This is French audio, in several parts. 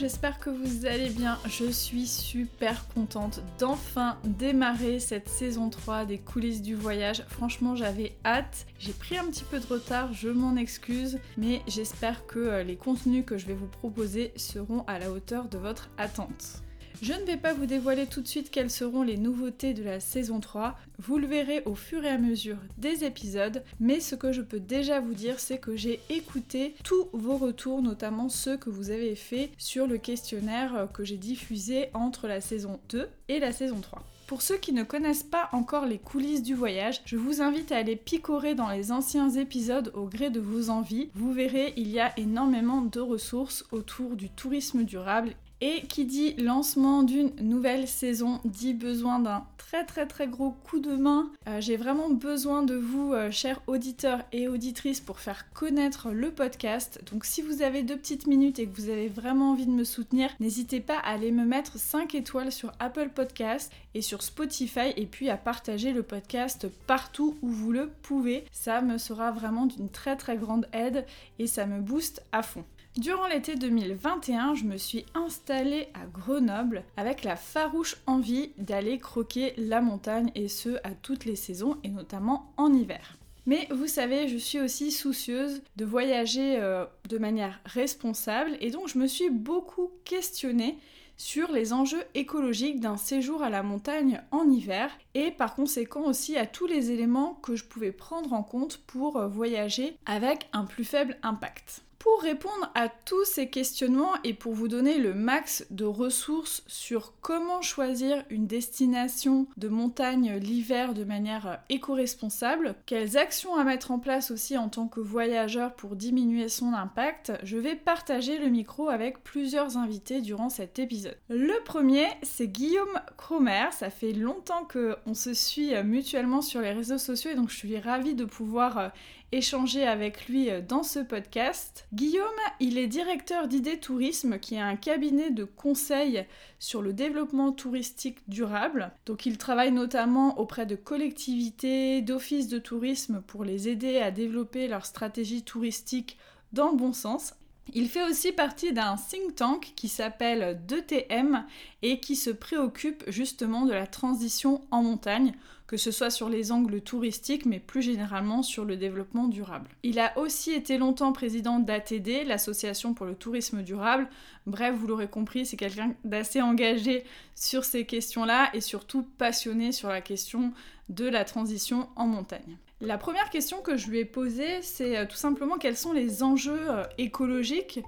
J'espère que vous allez bien. Je suis super contente d'enfin démarrer cette saison 3 des coulisses du voyage. Franchement, j'avais hâte. J'ai pris un petit peu de retard, je m'en excuse, mais j'espère que euh, les contenus que je vais vous proposer seront à la hauteur de votre attente. Je ne vais pas vous dévoiler tout de suite quelles seront les nouveautés de la saison 3, vous le verrez au fur et à mesure des épisodes, mais ce que je peux déjà vous dire c'est que j'ai écouté tous vos retours, notamment ceux que vous avez fait sur le questionnaire que j'ai diffusé entre la saison 2 et la saison 3. Pour ceux qui ne connaissent pas encore les coulisses du voyage, je vous invite à aller picorer dans les anciens épisodes au gré de vos envies. Vous verrez, il y a énormément de ressources autour du tourisme durable et qui dit lancement d'une nouvelle saison dit besoin d'un très très très gros coup de main. Euh, j'ai vraiment besoin de vous, euh, chers auditeurs et auditrices, pour faire connaître le podcast. Donc si vous avez deux petites minutes et que vous avez vraiment envie de me soutenir, n'hésitez pas à aller me mettre 5 étoiles sur Apple Podcast et sur Spotify et puis à partager le podcast partout où vous le pouvez. Ça me sera vraiment d'une très très grande aide et ça me booste à fond. Durant l'été 2021, je me suis installée à Grenoble avec la farouche envie d'aller croquer la montagne et ce à toutes les saisons et notamment en hiver. Mais vous savez, je suis aussi soucieuse de voyager euh, de manière responsable et donc je me suis beaucoup questionnée sur les enjeux écologiques d'un séjour à la montagne en hiver et par conséquent aussi à tous les éléments que je pouvais prendre en compte pour euh, voyager avec un plus faible impact. Pour répondre à tous ces questionnements et pour vous donner le max de ressources sur comment choisir une destination de montagne l'hiver de manière éco-responsable, quelles actions à mettre en place aussi en tant que voyageur pour diminuer son impact, je vais partager le micro avec plusieurs invités durant cet épisode. Le premier, c'est Guillaume Cromer. Ça fait longtemps qu'on se suit mutuellement sur les réseaux sociaux et donc je suis ravie de pouvoir échanger avec lui euh, dans ce podcast. Guillaume, il est directeur d'Idées Tourisme, qui est un cabinet de conseil sur le développement touristique durable. Donc il travaille notamment auprès de collectivités, d'offices de tourisme pour les aider à développer leur stratégie touristique dans le bon sens. Il fait aussi partie d'un think tank qui s'appelle 2TM et qui se préoccupe justement de la transition en montagne que ce soit sur les angles touristiques, mais plus généralement sur le développement durable. Il a aussi été longtemps président d'ATD, l'association pour le tourisme durable. Bref, vous l'aurez compris, c'est quelqu'un d'assez engagé sur ces questions-là et surtout passionné sur la question de la transition en montagne. La première question que je lui ai posée, c'est euh, tout simplement quels sont les enjeux euh, écologiques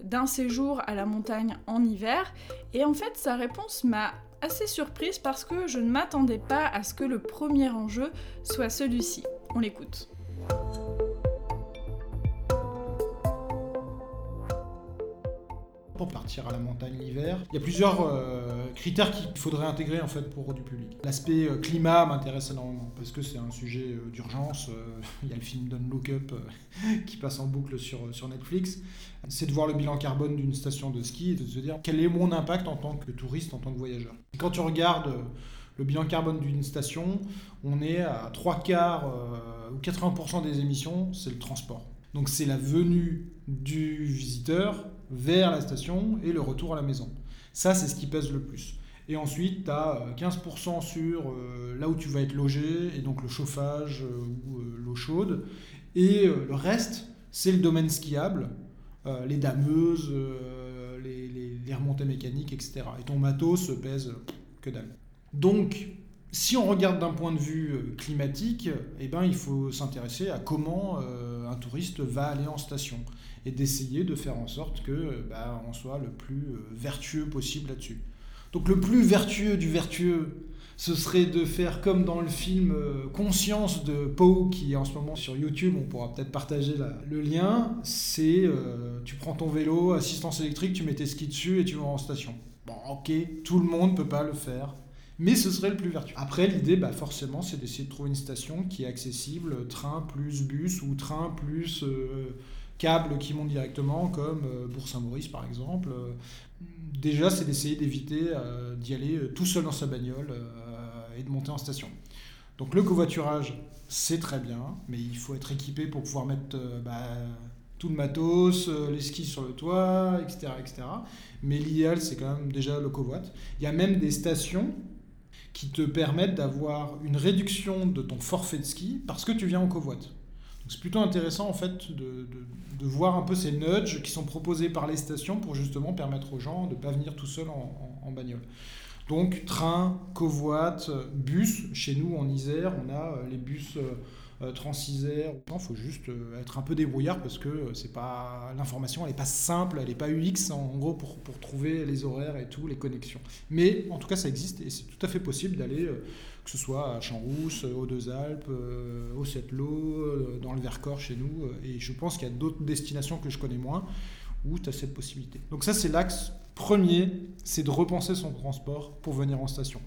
d'un séjour à la montagne en hiver? Et en fait, sa réponse m'a assez surprise parce que je ne m'attendais pas à ce que le premier enjeu soit celui-ci. On l'écoute. Pour partir à la montagne l'hiver. Il y a plusieurs euh, critères qu'il faudrait intégrer en fait pour du public. L'aspect euh, climat m'intéresse énormément parce que c'est un sujet euh, d'urgence. il y a le film Don't Look Up qui passe en boucle sur, sur Netflix. C'est de voir le bilan carbone d'une station de ski et de se dire quel est mon impact en tant que touriste, en tant que voyageur? quand tu regardes le bilan carbone d'une station, on est à trois quarts ou 80% des émissions, c'est le transport. Donc c'est la venue du visiteur vers la station et le retour à la maison. Ça, c'est ce qui pèse le plus. Et ensuite, tu as 15% sur euh, là où tu vas être logé, et donc le chauffage euh, ou euh, l'eau chaude. Et le reste, c'est le domaine skiable, les dameuses, les, remontées mécaniques, etc. Et ton matos pèse que dalle. Donc, si on regarde d'un point de vue climatique, eh ben, il faut s'intéresser à comment un touriste va aller en station et d'essayer de faire en sorte que on soit le plus vertueux possible là-dessus. Donc le plus vertueux du vertueux, ce serait de faire comme dans le film euh, Conscience de Poe, qui est en ce moment sur YouTube, on pourra peut-être partager le lien. C'est euh, tu prends ton vélo, assistance électrique, tu mets tes skis dessus et tu vas en station. Bon, ok, tout le monde ne peut pas le faire, mais ce serait le plus vertueux. Après, l'idée, bah, forcément, c'est d'essayer de trouver une station qui est accessible, train plus bus ou train plus euh, câble qui monte directement, comme Bourg-Saint-Maurice par exemple. Déjà, c'est d'essayer d'éviter d'y aller tout seul dans sa bagnole et de monter en station. Donc le covoiturage, c'est très bien, mais il faut être équipé pour pouvoir mettre euh, bah, tout le matos, euh, les skis sur le toit, etc. etc. Mais l'idéal, c'est quand même déjà le covoit. Il y a même des stations qui te permettent d'avoir une réduction de ton forfait de ski parce que tu viens en covoit. C'est plutôt intéressant en fait de, voir un peu ces nudges qui sont proposés par les stations pour justement permettre aux gens de ne pas venir tout seul en, bagnole. Donc train, covoit, bus. Chez nous en Isère, on a euh, les bus euh, euh, Transisère. Il faut juste être un peu débrouillard parce que c'est pas l'information, elle n'est pas simple, elle n'est pas UX en gros pour, pour, trouver les horaires et tout, les connexions. Mais en tout cas, ça existe et c'est tout à fait possible d'aller que ce soit à Champs-Rousse, aux Deux-Alpes, au Sept-Lô, dans le Vercors chez nous. Et je pense qu'il y a d'autres destinations que je connais moins où tu as cette possibilité. Donc ça, c'est l'axe premier, c'est de repenser son transport pour venir en station.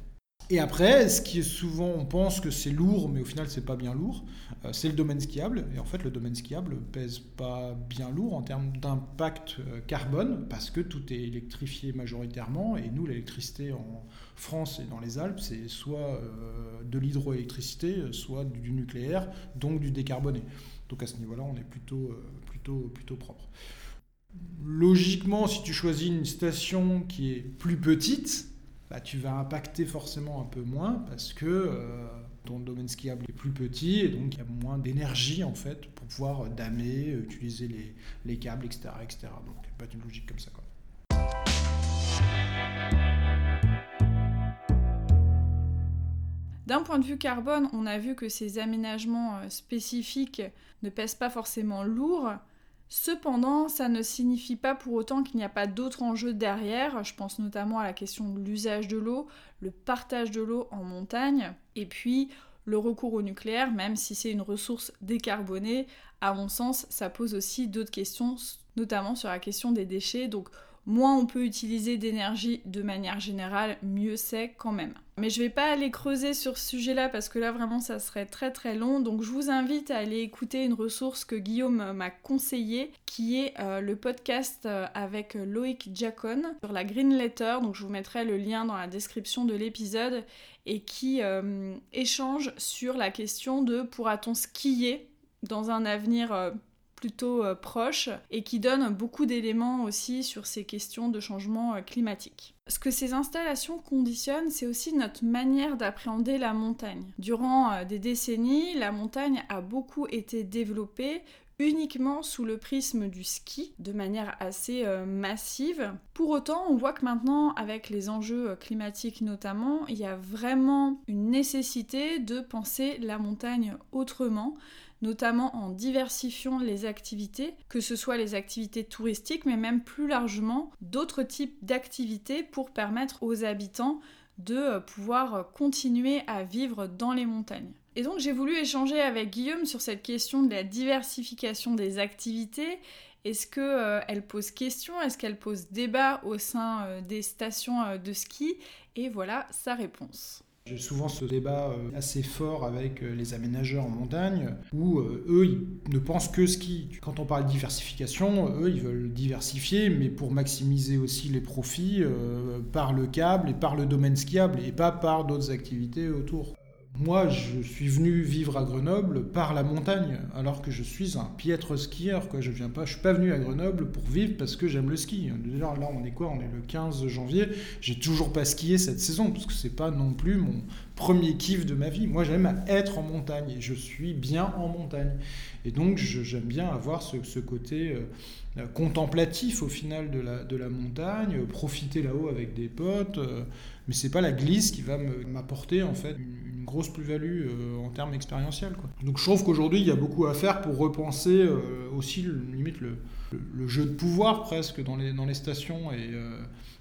Et après, ce qui est souvent, on pense que c'est lourd, mais au final, c'est pas bien lourd, euh, c'est le domaine skiable. Et en fait, le domaine skiable pèse pas bien lourd en termes d'impact euh, carbone, parce que tout est électrifié majoritairement. Et nous, l'électricité en France et dans les Alpes, c'est soit euh, de l'hydroélectricité, soit du nucléaire, donc du décarboné. Donc à ce niveau-là, on est plutôt, plutôt, plutôt propre. Logiquement, si tu choisis une station qui est plus petite, bah, tu vas impacter forcément un peu moins parce que euh, ton domaine skiable est plus petit et donc il y a moins d'énergie en fait pour pouvoir damer, utiliser les, les câbles, etc., etc. Donc il n'y a pas une logique comme ça. Quoi. D'un point de vue carbone, on a vu que ces aménagements euh, spécifiques ne pèsent pas forcément lourd. Cependant, ça ne signifie pas pour autant qu'il n'y a pas d'autres enjeux derrière. Je pense notamment à la question de l'usage de l'eau, le partage de l'eau en montagne, et puis le recours au nucléaire, même si c'est une ressource décarbonée, à mon sens, ça pose aussi d'autres questions, notamment sur la question des déchets. Moins on peut utiliser d'énergie de manière générale, mieux c'est quand même. Mais je vais pas aller creuser sur ce sujet-là parce que là vraiment ça serait très très long. Donc je vous invite à aller écouter une ressource que Guillaume m'a conseillée qui est euh, le podcast euh, avec Loïc Jacon sur la Green Letter. Donc je vous mettrai le lien dans la description de l'épisode et qui euh, échange sur la question de pourra-t-on skier dans un avenir plutôt euh, proche et qui donne beaucoup d'éléments aussi sur ces questions de changement euh, climatique. Ce que ces installations conditionnent, c'est aussi notre manière d'appréhender la montagne. Durant euh, des décennies, la montagne a beaucoup été développée uniquement sous le prisme du ski, de manière assez massive. Pour autant, on voit que maintenant, avec les enjeux climatiques notamment, il y a vraiment une nécessité de penser la montagne autrement, notamment en diversifiant les activités, que ce soit les activités touristiques, mais même plus largement d'autres types d'activités pour permettre aux habitants de euh, pouvoir continuer à vivre dans les montagnes. Et donc j'ai voulu échanger avec Guillaume sur cette question de la diversification des activités. Est-ce qu'elle euh, pose question? Est-ce qu'elle pose débat au sein euh, des stations de ski? Et voilà sa réponse. J'ai souvent ce débat euh, assez fort avec euh, les aménageurs en montagne, où euh, eux, ils ne pensent que ski. Quand on parle de diversification, eux, ils veulent diversifier, mais pour maximiser aussi les profits par le câble et par le domaine skiable, et pas par d'autres activités autour. Moi, je suis venu vivre à Grenoble par la montagne, alors que je suis un piètre skieur. Quoi. Je viens pas, suis pas venu à Grenoble pour vivre parce que j'aime le ski. D'ailleurs, là, on est quoi? On est le 15 janvier. J'ai toujours pas skié cette saison parce que c'est pas non plus mon premier kiff de ma vie. Moi, j'aime être en montagne et je suis bien en montagne. Et donc, j'aime bien avoir ce, côté euh, contemplatif au final de la, de la montagne, profiter là-haut avec des potes. Euh, mais c'est pas la glisse qui va m'apporter en fait une grosse plus-value en termes expérientiels. Donc je trouve qu'aujourd'hui, il y a beaucoup à faire pour repenser aussi, limite, le, le, jeu de pouvoir presque dans les, dans les stations. Et,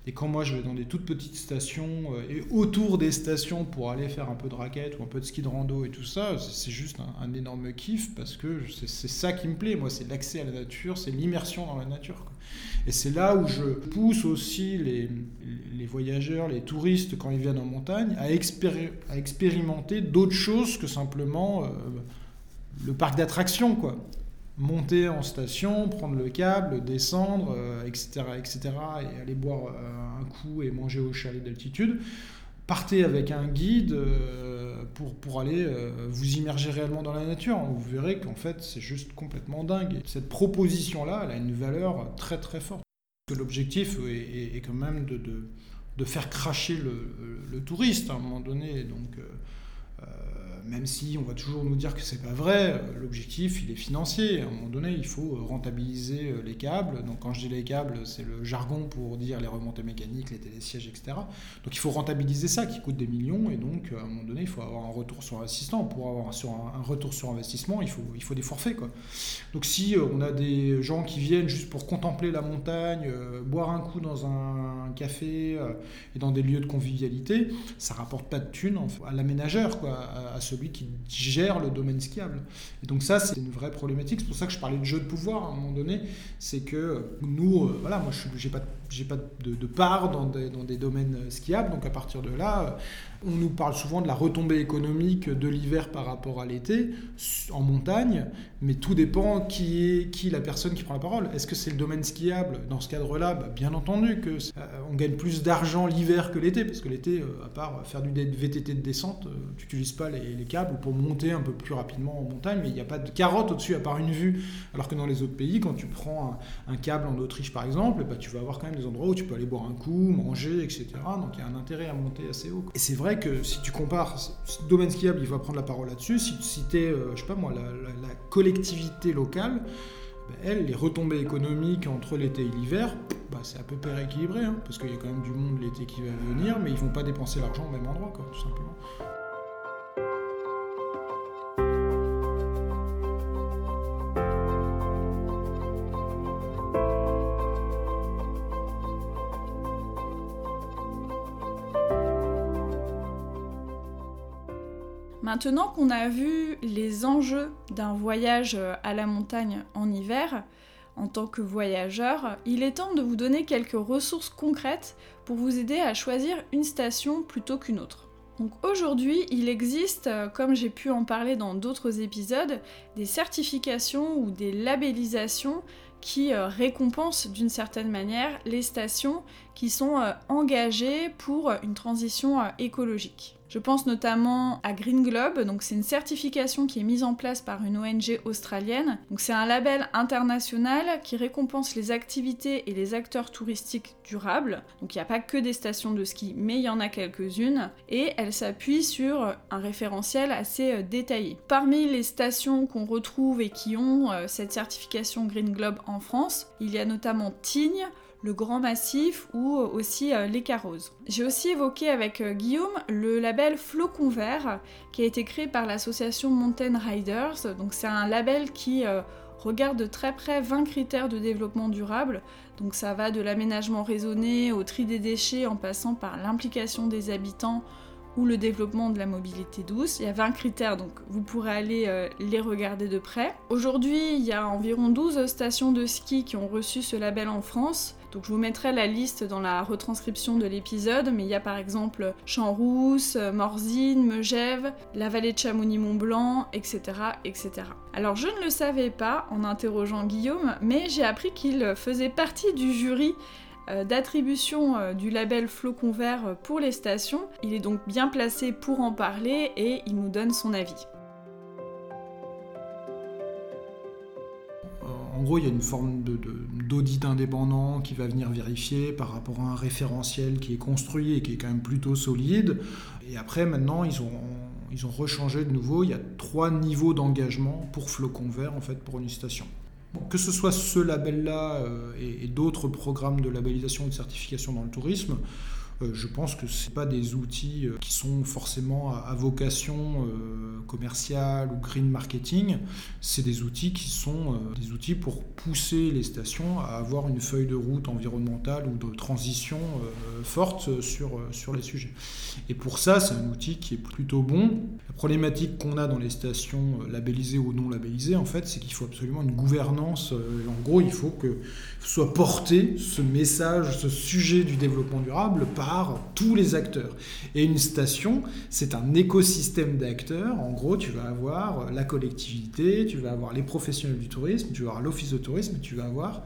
et quand moi je vais dans des toutes petites stations euh, et autour des stations pour aller faire un peu de raquette ou un peu de ski de rando et tout ça, c'est juste un, énorme kiff parce que c'est ça qui me plaît. Moi, c'est l'accès à la nature, c'est l'immersion dans la nature. Et c'est là où je pousse aussi les, voyageurs, les touristes, quand ils viennent en montagne, à, à expérimenter d'autres choses que simplement euh, le parc d'attractions. quoi monter en station, prendre le câble, descendre, etc., euh, etc., et aller boire euh, un coup et manger au chalet d'altitude. Partez avec un guide euh, pour, pour aller vous immerger réellement dans la nature. Vous verrez qu'en fait, c'est juste complètement dingue. Et cette proposition-là, elle a une valeur très très forte. L'objectif est, quand même de, de, faire cracher le, le, touriste à un moment donné. Donc, même si on va toujours nous dire que c'est pas vrai, euh, l'objectif il est financier. À un moment donné, il faut euh, rentabiliser euh, les câbles. Donc quand je dis les câbles, c'est le jargon pour dire les remontées mécaniques, les télésièges, etc. Donc il faut rentabiliser ça qui coûte des millions et donc à un moment donné, il faut avoir un retour sur investissement. Pour avoir un, retour sur investissement, il faut, il faut des forfaits. Quoi. Donc si on a des gens qui viennent juste pour contempler la montagne, boire un coup dans un, café et dans des lieux de convivialité, ça rapporte pas de thunes à l'aménageur, à, ce celui qui gère le domaine skiable. Et donc ça, c'est une vraie problématique. C'est pour ça que je parlais de jeu de pouvoir à un moment donné. C'est que nous, euh, voilà, moi, je n'ai pas, pas de, de, part dans des, dans des, domaines skiables. Donc à partir de là, on nous parle souvent de la retombée économique de l'hiver par rapport à l'été en montagne, mais tout dépend qui est qui la personne qui prend la parole. Est-ce que c'est le domaine skiable Dans ce cadre-là, bah, bien entendu que euh, on gagne plus d'argent l'hiver que l'été, parce que l'été, euh, à part faire du VTT de descente, euh, tu n'utilises pas les, câbles pour monter un peu plus rapidement en montagne, mais il n'y a pas de carotte au-dessus à part une vue. Alors que dans les autres pays, quand tu prends un, câble en Autriche par exemple, bah, tu vas avoir quand même des endroits où tu peux aller boire un coup, manger, etc. Donc il y a un intérêt à monter assez haut. Et c'est vrai que si tu compares, domaine skiable, il va prendre la parole là-dessus. Si, tu es, euh, je sais pas moi, la, collectivité locale, ben, elle, les retombées économiques entre l'été et l'hiver, bah, c'est à peu près équilibré, hein, parce qu'il y a quand même du monde l'été qui va venir, mais ils vont pas dépenser l'argent au même endroit, quoi, tout simplement. Maintenant qu'on a vu les enjeux d'un voyage euh, à la montagne en hiver, en tant que voyageur, il est temps de vous donner quelques ressources concrètes pour vous aider à choisir une station plutôt qu'une autre. Donc aujourd'hui, il existe, euh, comme j'ai pu en parler dans d'autres épisodes, des certifications ou des labellisations qui euh, récompensent d'une certaine manière les stations qui sont engagées pour une transition écologique. Je pense notamment à Green Globe, donc c'est une certification qui est mise en place par une ONG australienne. Donc c'est un label international qui récompense les activités et les acteurs touristiques durables. Donc il n'y a pas que des stations de ski, mais il y en a quelques-unes et elle s'appuie sur un référentiel assez euh, détaillé. Parmi les stations qu'on retrouve et qui ont euh, cette certification Green Globe en France, il y a notamment Tignes, le Grand Massif ou aussi euh, les Carrozes. J'ai aussi évoqué avec euh, Guillaume le label Flocon Vert qui a été créé par l'association Mountain Riders. C'est un label qui euh, regarde de très près 20 critères de développement durable. Donc ça va de l'aménagement raisonné au tri des déchets en passant par l'implication des habitants ou le développement de la mobilité douce. Il y a 20 critères, donc vous pourrez aller les regarder de près. Aujourd'hui, il y a environ 12 stations de ski qui ont reçu ce label en France. Donc je vous mettrai la liste dans la retranscription de l'épisode, mais il y a par exemple Champs-Rousse, Morzine, Megève, la vallée de Chamonix-Mont-Blanc, etc., etc. Alors je ne le savais pas en interrogeant Guillaume, mais j'ai appris qu'il faisait partie du jury euh, d'attribution euh, du label Flocon Vert pour les stations. Il est donc bien placé pour en parler et il nous donne son avis. En gros, il y a une forme d'audit indépendant qui va venir vérifier par rapport à un référentiel qui est construit et qui est quand même plutôt solide. Et après, maintenant, ils ont, ils rechangé de nouveau. Il y a trois niveaux d'engagement pour Flocon Vert, en fait, pour une station. Que ce soit ce label-là euh, et, d'autres programmes de labellisation ou de certification dans le tourisme, je pense que ce pas des outils euh, qui sont forcément à, vocation euh, commerciale ou green marketing. C'est des outils qui sont des outils pour pousser les stations à avoir une feuille de route environnementale ou de transition forte sur, sur les sujets. Et pour ça, c'est un outil qui est plutôt bon. La problématique qu'on a dans les stations labellisées ou non labellisées, en fait, c'est qu'il faut absolument une gouvernance. En gros, il faut que soit porté ce message, ce sujet du développement durable par tous les acteurs. Et une station, c'est un écosystème d'acteurs. En gros, tu vas avoir la collectivité, tu vas avoir les professionnels du tourisme, tu vas avoir l'office de tourisme, tu vas avoir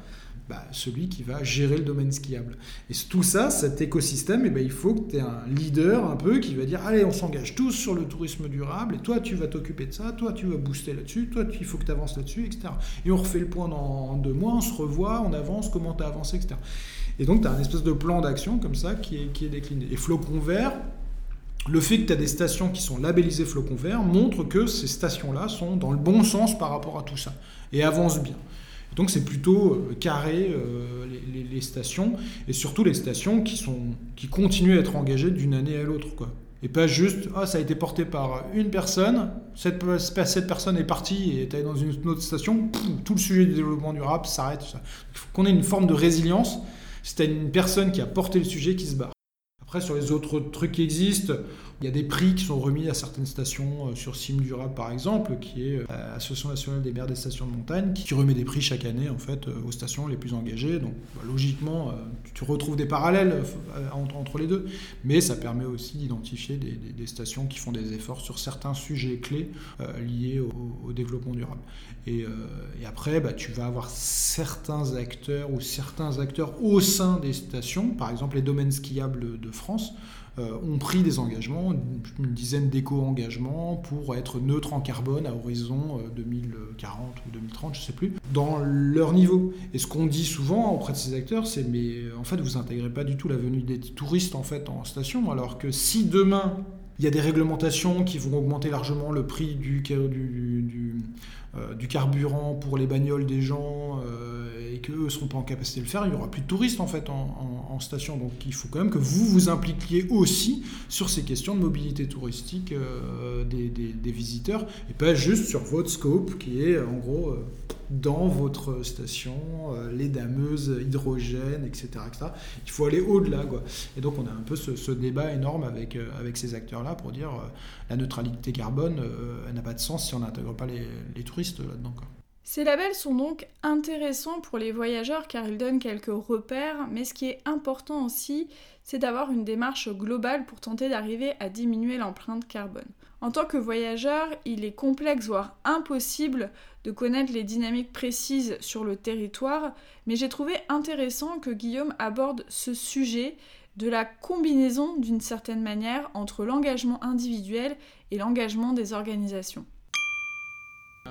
bah, celui qui va gérer le domaine skiable. Et tout ça, cet écosystème, et eh ben, il faut que tu aies un leader un peu qui va dire allez, on s'engage tous sur le tourisme durable, et toi, tu vas t'occuper de ça, toi, tu vas booster là-dessus, toi, il faut que tu avances là-dessus, etc. Et on refait le point dans deux mois, on se revoit, on avance, comment tu as avancé, etc. Et donc, tu as un espèce de plan d'action comme ça qui est, décliné. Et Flocon Vert, le fait que tu as des stations qui sont labellisées Flocon Vert montre que ces stations-là sont dans le bon sens par rapport à tout ça et avancent bien. Donc c'est plutôt euh, carré euh, les, stations et surtout les stations qui, sont, qui continuent à être engagées d'une année à l'autre. Quoi. Et pas juste, ah, ça a été porté par une personne, cette personne est partie et est allée dans une autre station, tout le sujet du développement durable s'arrête. Il faut qu'on ait une forme de résilience. C'est une personne qui a porté le sujet qui se barre. Après, sur les autres trucs qui existent, il y a des prix qui sont remis à certaines stations euh, sur Sim Durable par exemple, qui est l'Association euh, nationale des maires des stations de montagne, qui remet des prix chaque année en fait euh, aux stations les plus engagées. Donc bah, logiquement, tu retrouves des parallèles entre, les deux, mais ça permet aussi d'identifier des, stations qui font des efforts sur certains sujets clés liés au, développement durable. Et, après, bah, tu vas avoir certains acteurs ou certains acteurs au sein des stations, par exemple les domaines skiables de France ont pris des engagements, une, dizaine d'éco-engagements pour être neutres en carbone à horizon 2040 euh, ou 2030, je ne sais plus, dans leur niveau. Et ce qu'on dit souvent auprès de ces acteurs, c'est mais en fait vous intégrez pas du tout la venue des touristes en fait en station, alors que si demain il y a des réglementations qui vont augmenter largement le prix du, euh, carburant pour les bagnoles des gens euh, et qu'eux ne seront pas en capacité de le faire, il n'y aura plus de touristes en fait en, station. Donc il faut quand même que vous vous impliquiez aussi sur ces questions de mobilité touristique euh, des, visiteurs et pas juste sur votre scope qui est en gros dans votre station, euh, les dameuses, hydrogène, etc., Il faut aller au-delà. Et donc on a un peu ce, débat énorme avec, euh, avec ces acteurs-là pour dire euh, la neutralité carbone, elle n'a pas de sens si on n'intègre pas les, touristes là-dedans. Ces labels sont donc intéressants pour les voyageurs car ils donnent quelques repères, mais ce qui est important aussi, c'est d'avoir une démarche globale pour tenter d'arriver à diminuer l'empreinte carbone. En tant que voyageur, il est complexe, voire impossible, de connaître les dynamiques précises sur le territoire, mais j'ai trouvé intéressant que Guillaume aborde ce sujet de la combinaison d'une certaine manière entre l'engagement individuel et l'engagement des organisations.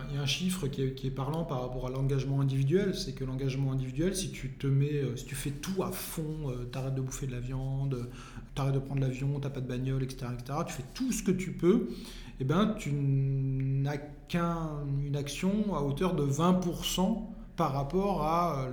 Il y a un chiffre qui est, parlant par rapport à l'engagement individuel, c'est que l'engagement individuel, si tu te mets, euh, si tu fais tout à fond, euh, t'arrêtes de bouffer de la viande, t'arrêtes de prendre l'avion, t'as pas de bagnole, etc., etc., tu fais tout ce que tu peux, eh ben, tu n'as qu'une action à hauteur de 20% par rapport à euh,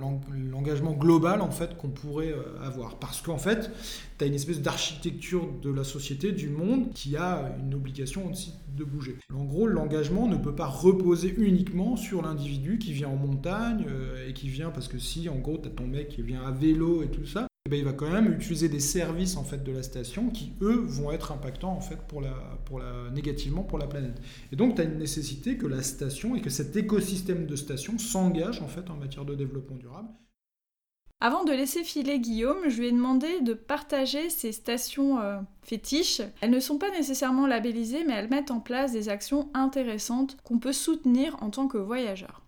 l'engagement global en fait qu'on pourrait euh, avoir. Parce qu'en fait tu as une espèce d'architecture de la société du monde qui a une obligation de bouger. En gros l'engagement ne peut pas reposer uniquement sur l'individu qui vient en montagne euh, et qui vient parce que si en gros tu as ton mec qui vient à vélo et tout ça eh ben, il va quand même utiliser des services en fait de la station qui eux vont être impactants en fait pour la, négativement pour la planète. Et donc tu as une nécessité que la station et que cet écosystème de stations s'engage en fait en matière de développement durable. Avant de laisser filer Guillaume, je lui ai demandé de partager ces stations euh, fétiches. Elles ne sont pas nécessairement labellisées, mais elles mettent en place des actions intéressantes qu'on peut soutenir en tant que voyageur.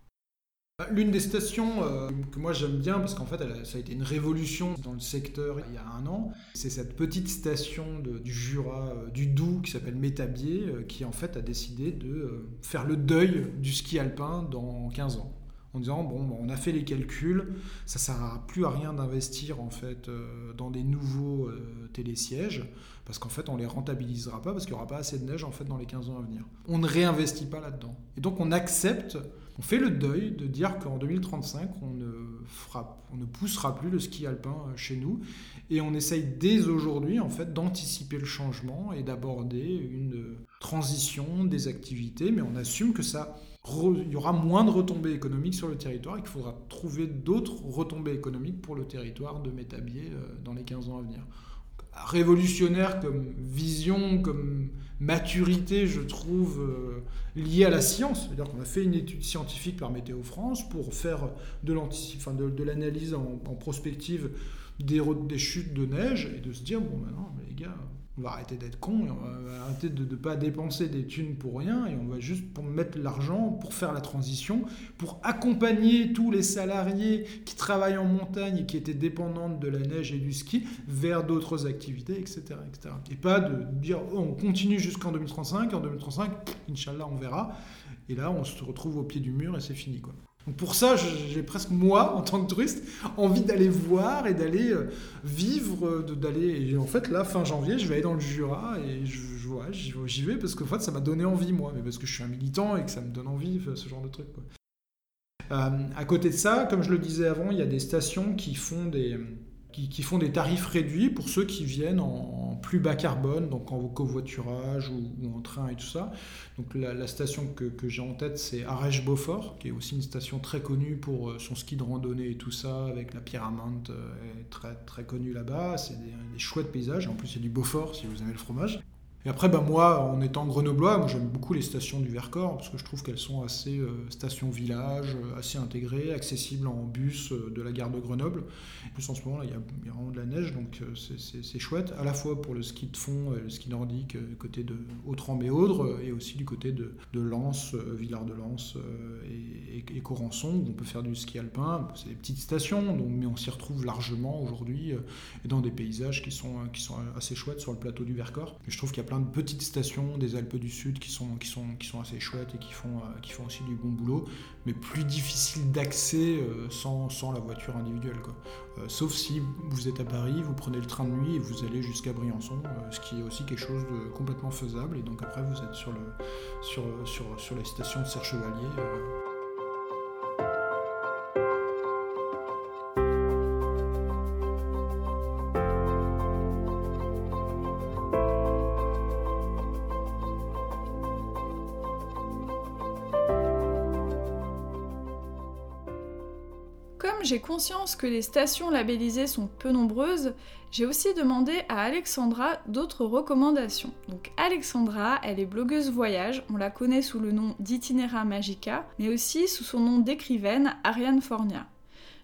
Bah, l'une des stations euh, que moi j'aime bien, parce qu'en fait ça a été une révolution dans le secteur il y a un an, c'est cette petite station du Jura, euh, du Doubs, qui s'appelle Métabier, euh, qui en fait a décidé de faire le deuil du ski alpin dans 15 ans. en disant bon, on a fait les calculs, ça ne sert plus à rien d'investir en fait dans des nouveaux télésièges parce qu'en fait on les rentabilisera pas parce qu'il n'y aura pas assez de neige en fait dans les 15 ans à venir. On ne réinvestit pas là-dedans. Et donc on accepte, on fait le deuil de dire qu'en 2035 on ne fera, on ne poussera plus le ski alpin euh, chez nous et on essaye dès aujourd'hui en fait d'anticiper le changement et d'aborder une transition des activités, mais on assume que ça y aura moins de retombées économiques sur le territoire et qu'il faudra trouver d'autres retombées économiques pour le territoire de Métabier euh, dans les 15 ans à venir. Révolutionnaire comme vision, comme maturité, je trouve, euh, liée à la science. C'est-à-dire qu'on a fait une étude scientifique par Météo France pour faire de l'analyse en, prospective des, des chutes de neige et de se dire, bon, maintenant, les gars, on va arrêter d'être con, on va arrêter de ne pas dépenser des thunes pour rien, et on va juste mettre l'argent pour faire la transition, pour accompagner tous les salariés qui travaillent en montagne et qui étaient dépendants de la neige et du ski vers d'autres activités, etc., etc. Et pas de dire oh, on continue jusqu'en 2035, en 2035, Inch'Allah, on verra. Et là, on se retrouve au pied du mur et c'est fini. quoi. Donc pour ça, j'ai presque moi, en tant que touriste, envie d'aller voir et d'aller euh, vivre, euh, d'aller. Et en fait, là, fin janvier, je vais aller dans le Jura et je, j'y vais parce que fait, ça m'a donné envie moi, mais parce que je suis un militant et que ça me donne envie ce genre de truc. Euh, à côté de ça, comme je le disais avant, il y a des stations qui font des qui, font des tarifs réduits pour ceux qui viennent en, plus bas carbone, donc en covoiturage ou, en train et tout ça. Donc la, station que, j'ai en tête, c'est Arèche-Beaufort, qui est aussi une station très connue pour euh, son ski de randonnée et tout ça, avec la Pyramide euh, très, très connue là-bas. C'est des, des, chouettes paysages, en plus c'est du Beaufort si vous aimez le fromage. Et après, bah, moi, en étant grenoblois, moi, j'aime beaucoup les stations du Vercors parce que je trouve qu'elles sont assez euh, stations-village, euh, assez intégrées, accessibles en bus euh, de la gare de Grenoble. En plus, en ce moment, il y, a vraiment de la neige, donc c'est chouette, à la fois pour le ski de fond, le ski nordique, côté de Haute-Rambé-Audre, et aussi du côté de, de Lens, Villard de Lens et, et, Corançon, où on peut faire du ski alpin. C'est des petites stations, donc, mais on s'y retrouve largement aujourd'hui, et dans des paysages qui sont, qui sont assez chouettes sur le plateau du Vercors. Et je trouve qu'il y a plein de petites stations des Alpes du Sud qui sont, assez chouettes et qui font, euh, qui font aussi du bon boulot, mais plus difficile d'accès euh, sans, la voiture individuelle. Euh, sauf si vous êtes à Paris, vous prenez le train de nuit et vous allez jusqu'à Briançon, ce qui est aussi quelque chose de complètement faisable. Et donc après, vous êtes sur, le, sur, sur, sur de Serre-Chevalier. J'ai conscience que les stations labellisées sont peu nombreuses, j'ai aussi demandé à Alexandra d'autres recommandations. Donc Alexandra, elle est blogueuse voyage, on la connaît sous le nom d'Itinera Magica, mais aussi sous son nom d'écrivaine Ariane Fornia.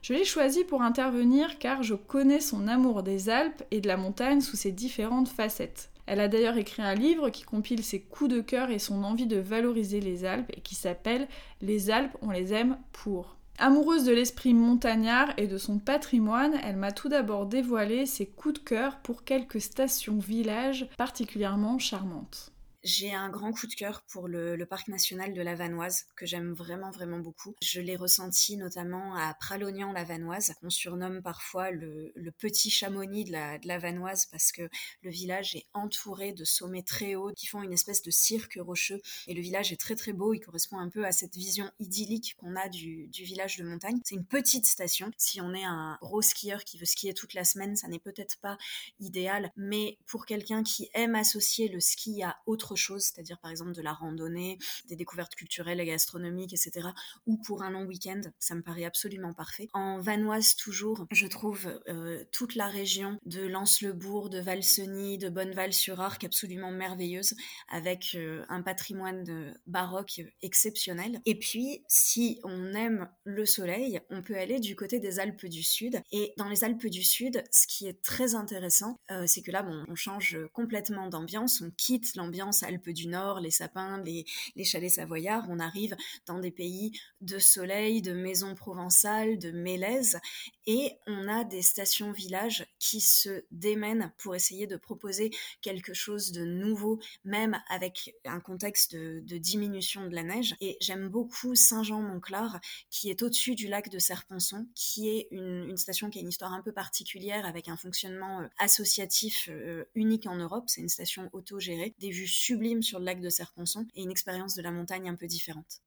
Je l'ai choisie pour intervenir car je connais son amour des Alpes et de la montagne sous ses différentes facettes. Elle a d'ailleurs écrit un livre qui compile ses coups de cœur et son envie de valoriser les Alpes et qui s'appelle Les Alpes, on les aime pour. Amoureuse de l'esprit montagnard et de son patrimoine, elle m'a tout d'abord dévoilé ses coups de cœur pour quelques stations-villages particulièrement charmantes. J'ai un grand coup de cœur pour le, parc national de la Vanoise, que j'aime vraiment, vraiment beaucoup. Je l'ai ressenti notamment à Pralognan-la Vanoise, qu'on surnomme parfois le, petit Chamonix de la, la, Vanoise, parce que le village est entouré de sommets très hauts qui font une espèce de cirque rocheux. Et le village est très, très beau. Il correspond un peu à cette vision idyllique qu'on a du, du village de montagne. C'est une petite station. Si on est un gros skieur qui veut skier toute la semaine, ça n'est peut-être pas idéal. Mais pour quelqu'un qui aime associer le ski à autre chose, c'est-à-dire par exemple de la randonnée, des découvertes culturelles et gastronomiques, etc., ou pour un long week-end, ça me paraît absolument parfait. En Vanoise toujours, je trouve euh, toute la région de Lens-le-Bourg, de Valseny, de Bonneval-sur-Arc absolument merveilleuse, avec euh, un patrimoine baroque exceptionnel. Et puis, si on aime le soleil, on peut aller du côté des Alpes du Sud. Et dans les Alpes du Sud, ce qui est très intéressant, euh, c'est que là, bon, on change complètement d'ambiance, on quitte l'ambiance Alpes du Nord, les sapins, les, chalets savoyards, on arrive dans des pays de soleil, de maisons provençales, de mélèze, et on a des stations-villages qui se démènent pour essayer de proposer quelque chose de nouveau, même avec un contexte de, diminution de la neige. Et j'aime beaucoup Saint-Jean-Monclar, qui est au-dessus du lac de Serponçon, qui est une, station qui a une histoire un peu particulière, avec un fonctionnement euh, associatif euh, unique en Europe. C'est une station autogérée, des vues sublimes sur le lac de Serponçon et une expérience de la montagne un peu différente.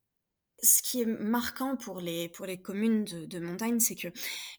Ce qui est marquant pour les, pour les communes de, montagne, c'est que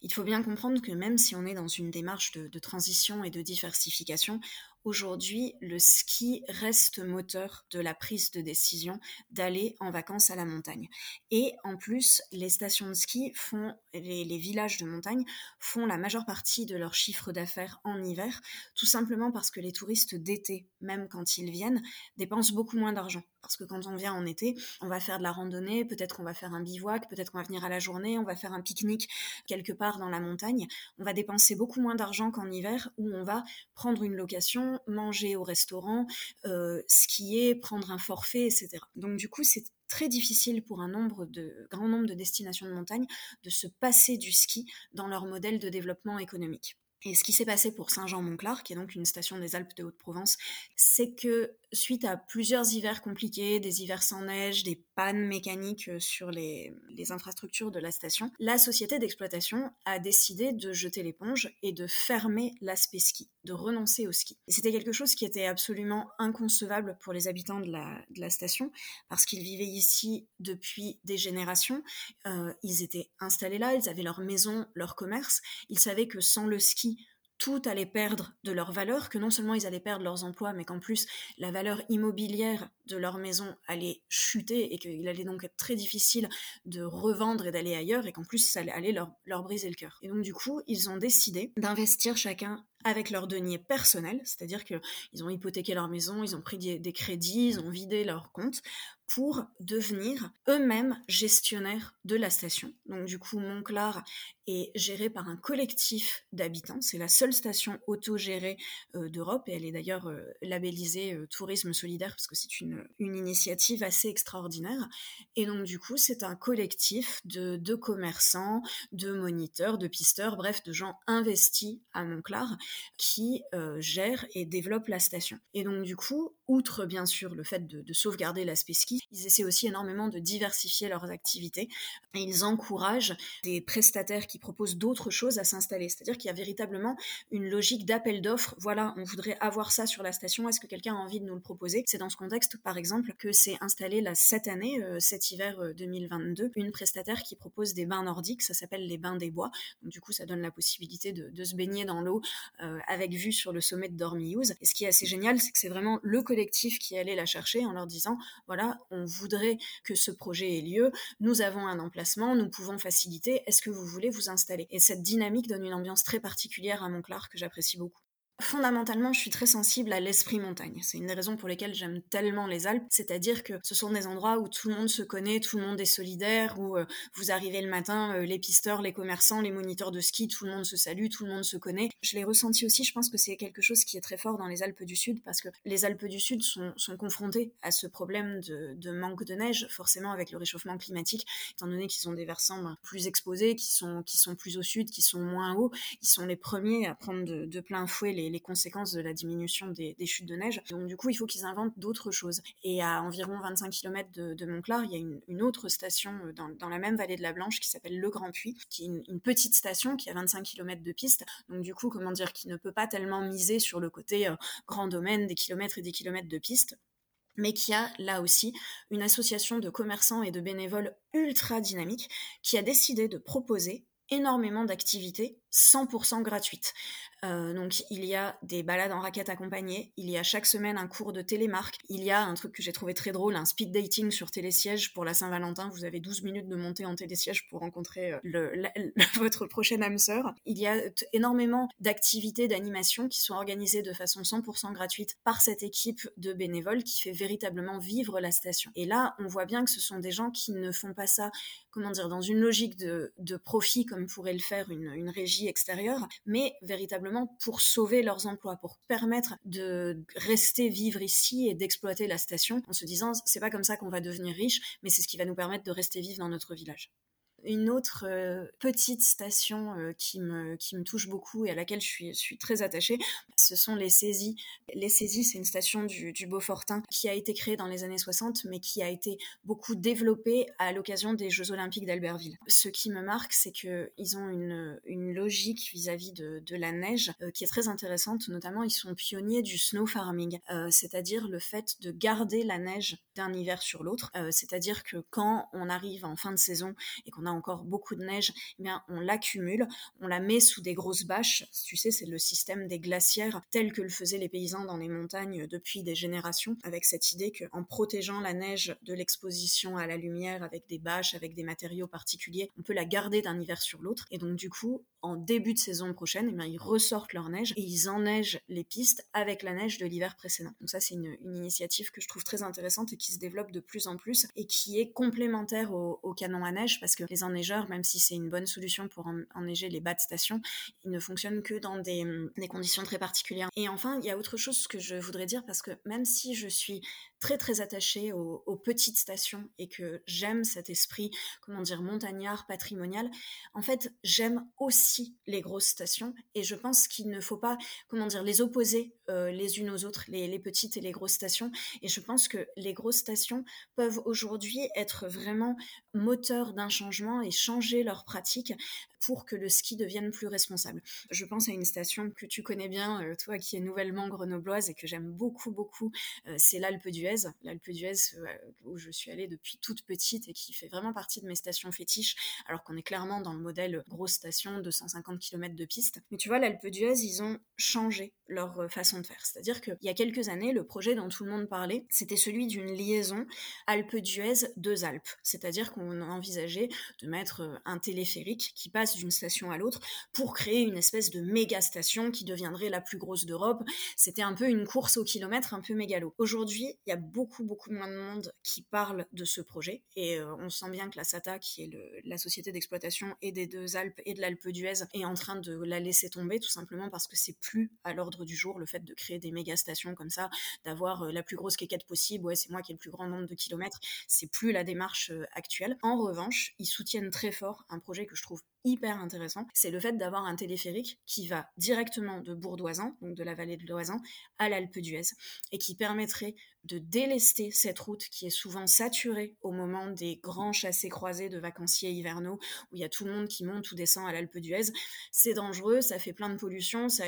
il faut bien comprendre que même si on est dans une démarche de transition et de diversification, Aujourd'hui, le ski reste moteur de la prise de décision d'aller en vacances à la montagne. Et en plus, les stations de ski font, les, villages de montagne font la majeure partie de leur chiffre d'affaires en hiver, tout simplement parce que les touristes d'été, même quand ils viennent, dépensent beaucoup moins d'argent. Parce que quand on vient en été, on va faire de la randonnée, peut-être qu'on va faire un bivouac, peut-être qu'on va venir à la journée, on va faire un pique-nique quelque part dans la montagne. On va dépenser beaucoup moins d'argent qu'en hiver où on va prendre une location manger au restaurant, euh, skier, prendre un forfait, etc. Donc du coup, c'est très difficile pour un grand nombre de destinations de montagne de se passer du ski dans leur modèle de développement économique. Et ce qui s'est passé pour Saint-Jean-Monclar, qui est donc une station des Alpes de Haute-Provence, c'est que suite à plusieurs hivers compliqués, des hivers sans neige, des pannes mécaniques euh, sur les, infrastructures de la station, la société d'exploitation a décidé de jeter l'éponge et de fermer l'aspect ski, de renoncer au ski. C'était quelque chose qui était absolument inconcevable pour les habitants de la, station, parce qu'ils vivaient ici depuis des générations, euh, ils étaient installés là, ils avaient leur maison, leur commerce, ils savaient que sans le ski, tout allait perdre de leur valeur, que non seulement ils allaient perdre leurs emplois, mais qu'en plus la valeur immobilière de leur maison allait chuter et qu'il allait donc être très difficile de revendre et d'aller ailleurs et qu'en plus ça allait leur, leur briser le cœur. Et donc du coup, ils ont décidé d'investir chacun avec leur denier personnel, c'est-à-dire qu'ils ont hypothéqué leur maison, ils ont pris des, crédits, ils ont vidé leur compte pour devenir eux-mêmes gestionnaires de la station. Donc du coup, Montclar est géré par un collectif d'habitants. C'est la seule station autogérée euh, d'Europe et elle est d'ailleurs euh, labellisée euh, tourisme solidaire parce que c'est une, une, initiative assez extraordinaire. Et donc du coup, c'est un collectif de, de commerçants, de moniteurs, de pisteurs, bref, de gens investis à Montclar qui euh, gère et développe la station. Et donc du coup, outre bien sûr le fait de, sauvegarder l'aspect ski, ils essaient aussi énormément de diversifier leurs activités et ils encouragent des prestataires qui proposent d'autres choses à s'installer. C'est-à-dire qu'il y a véritablement une logique d'appel d'offres. Voilà, on voudrait avoir ça sur la station, est-ce que quelqu'un a envie de nous le proposer? C'est dans ce contexte, par exemple, que c'est installé là, cette année, euh, cet hiver 2022, euh, une prestataire qui propose des bains nordiques, ça s'appelle les bains des bois. Donc, du coup, ça donne la possibilité de se baigner dans l'eau euh, avec vue sur le sommet de Dormiouz. Et ce qui est assez génial, c'est que c'est vraiment le collectif qui allait la chercher en leur disant, voilà, on voudrait que ce projet ait lieu, nous avons un emplacement, nous pouvons faciliter, est-ce que vous voulez vous installer? Et cette dynamique donne une ambiance très particulière à Montclar que j'apprécie beaucoup fondamentalement, je suis très sensible à l'esprit montagne. C'est une des raisons pour lesquelles j'aime tellement les Alpes, c'est-à-dire que ce sont des endroits où tout le monde se connaît, tout le monde est solidaire, où euh, vous arrivez le matin, euh, les pisteurs, les commerçants, les moniteurs de ski, tout le monde se salue, tout le monde se connaît. Je l'ai ressenti aussi, je pense que c'est quelque chose qui est très fort dans les Alpes du Sud, parce que les Alpes du Sud sont, sont confrontées à ce problème de, manque de neige, forcément avec le réchauffement climatique, étant donné qu'ils ont des versants ben, plus exposés, qui sont, plus au sud, qui sont moins hauts, ils sont les premiers à prendre de plein fouet les les conséquences de la diminution des, chutes de neige. Donc du coup, il faut qu'ils inventent d'autres choses. Et à environ 25 km de, Montclar, il y a une, autre station euh, dans, la même vallée de la Blanche qui s'appelle Le Grand Puy, qui est une, petite station qui a 25 km de piste. Donc du coup, comment dire, qui ne peut pas tellement miser sur le côté euh, grand domaine des kilomètres et des kilomètres de piste mais qui a là aussi une association de commerçants et de bénévoles ultra dynamique qui a décidé de proposer énormément d'activités 100% gratuites. Euh, donc il y a des balades en raquette accompagnées, il y a chaque semaine un cours de télémarque, il y a un truc que j'ai trouvé très drôle, un speed dating sur télésiège pour la Saint-Valentin, vous avez 12 minutes de montée en télésiège pour rencontrer euh, votre prochaine âme sœur. Il y a énormément d'activités, d'animations qui sont organisées de façon 100% gratuite par cette équipe de bénévoles qui fait véritablement vivre la station. Et là, on voit bien que ce sont des gens qui ne font pas ça, comment dire, dans une logique de, profit comme pourrait le faire une régie extérieure, mais véritablement pour sauver leurs emplois, pour permettre de rester vivre ici et d'exploiter la station en se disant c'est pas comme ça qu'on va devenir riche, mais c'est ce qui va nous permettre de rester vivre dans notre village. Une autre euh, petite station euh, qui, me, touche beaucoup et à laquelle je suis, très attachée, ce sont les saisies. Les saisies, c'est une station du, du, Beaufortin qui a été créée dans les années 60, mais qui a été beaucoup développée à l'occasion des Jeux Olympiques d'Albertville. Ce qui me marque, c'est qu'ils ont une, logique vis-à-vis de, de, la neige euh, qui est très intéressante. Notamment, ils sont pionniers du snow farming, c'est-à-dire le fait de garder la neige d'un hiver sur l'autre. c'est-à-dire que quand on arrive en fin de saison et qu'on a encore beaucoup de neige, eh bien on l'accumule, on la met sous des grosses bâches. Tu sais, c'est le système des glacières tel que le faisaient les paysans dans les montagnes depuis des générations, avec cette idée qu'en protégeant la neige de l'exposition à la lumière avec des bâches, avec des matériaux particuliers, on peut la garder d'un hiver sur l'autre. Et donc du coup, en début de saison prochaine, eh ils ressortent leur neige et ils enneigent les pistes avec la neige de l'hiver précédent. Donc ça, c'est une, initiative que je trouve très intéressante et qui se développe de plus en plus et qui est complémentaire au, au canon à neige parce que les enneigeurs, même si c'est une bonne solution pour enneiger les bas de station, ils ne fonctionnent que dans des, des conditions très particulières. Et enfin, il y a autre chose que je voudrais dire parce que même si je suis très très attachée aux, aux petites stations et que j'aime cet esprit, comment dire, montagnard, patrimonial, en fait, j'aime aussi les grosses stations et je pense qu'il ne faut pas, comment dire, les opposer euh, les unes aux autres, les, les, petites et les grosses stations. Et je pense que les grosses stations peuvent aujourd'hui être vraiment moteurs d'un changement et changer leurs pratiques pour que le ski devienne plus responsable. Je pense à une station que tu connais bien, euh, toi qui es nouvellement grenobloise et que j'aime beaucoup, beaucoup, euh, c'est l'Alpe d'Huez. L'Alpe d'Huez euh, où je suis allée depuis toute petite et qui fait vraiment partie de mes stations fétiches, alors qu'on est clairement dans le modèle grosse station, 250 km de piste. Mais tu vois, l'Alpe d'Huez, ils ont changé leur façon de faire. C'est-à-dire qu'il y a quelques années, le projet dont tout le monde parlait, c'était celui d'une liaison Alpe d'Huez, deux Alpes. C'est-à-dire qu'on a envisagé de mettre un téléphérique qui passe d'une station à l'autre pour créer une espèce de méga station qui deviendrait la plus grosse d'Europe. C'était un peu une course au kilomètre un peu mégalo. Aujourd'hui, il y a beaucoup beaucoup moins de monde qui parle de ce projet et euh, on sent bien que la SATA, qui est la société d'exploitation et des deux Alpes et de l'Alpe d'Huez, est en train de la laisser tomber tout simplement parce que c'est plus à l'ordre du jour le fait de créer des méga stations comme ça, d'avoir euh, la plus grosse quéquette possible. Ouais, c'est moi qui ai le plus grand nombre de kilomètres. C'est plus la démarche euh, actuelle. En revanche, ils soutiennent très fort un projet que je trouve hyper intéressant, c'est le fait d'avoir un téléphérique qui va directement de Bourdoisan, donc de la vallée de l'Oisan, à l'Alpe d'Huez, et qui permettrait de délester cette route qui est souvent saturée au moment des grands chassés croisés de vacanciers hivernaux où il y a tout le monde qui monte ou descend à l'Alpe d'Huez. C'est dangereux, ça fait plein de pollution, ça,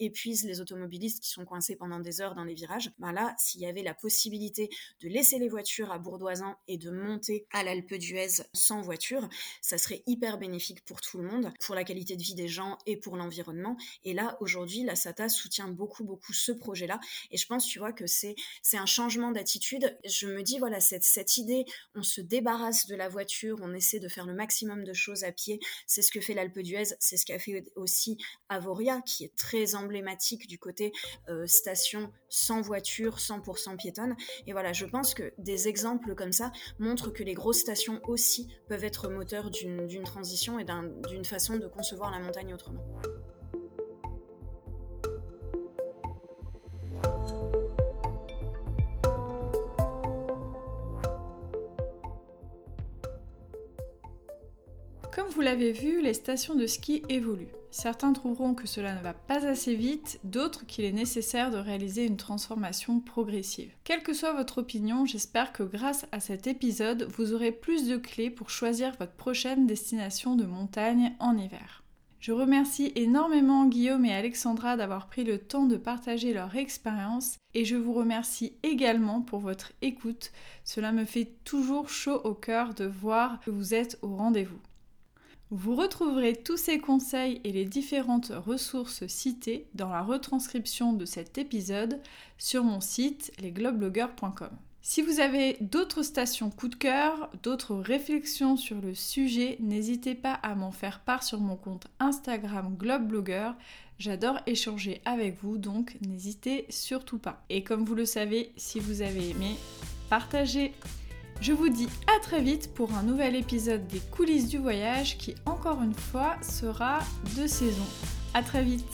épuise les automobilistes qui sont coincés pendant des heures dans les virages. Ben là, s'il y avait la possibilité de laisser les voitures à Bourdoisan et de monter à l'Alpe d'Huez sans voiture, ça serait hyper bénéfique pour tout le monde, pour la qualité de vie des gens et pour l'environnement. Et là, aujourd'hui, la SATA soutient beaucoup, beaucoup ce projet-là. Et je pense, tu vois, que c'est c'est un changement d'attitude. Je me dis, voilà, cette, cette idée, on se débarrasse de la voiture, on essaie de faire le maximum de choses à pied. C'est ce que fait l'Alpe d'Huez, c'est ce qu'a fait aussi Avoria, qui est très emblématique du côté euh, station sans voiture, 100% piétonne. Et voilà, je pense que des exemples comme ça montrent que les grosses stations aussi peuvent être moteurs d'une transition et d'une façon de concevoir la montagne autrement. Vous l'avez vu, les stations de ski évoluent. Certains trouveront que cela ne va pas assez vite, d'autres qu'il est nécessaire de réaliser une transformation progressive. Quelle que soit votre opinion, j'espère que grâce à cet épisode, vous aurez plus de clés pour choisir votre prochaine destination de montagne en hiver. Je remercie énormément Guillaume et Alexandra d'avoir pris le temps de partager leur expérience et je vous remercie également pour votre écoute. Cela me fait toujours chaud au cœur de voir que vous êtes au rendez-vous. Vous retrouverez tous ces conseils et les différentes ressources citées dans la retranscription de cet épisode sur mon site lesglobeblogueurs.com. Si vous avez d'autres stations coup de cœur, d'autres réflexions sur le sujet, n'hésitez pas à m'en faire part sur mon compte Instagram Globeblogueur. J'adore échanger avec vous, donc n'hésitez surtout pas. Et comme vous le savez, si vous avez aimé, partagez je vous dis à très vite pour un nouvel épisode des coulisses du voyage qui encore une fois sera de saison. A très vite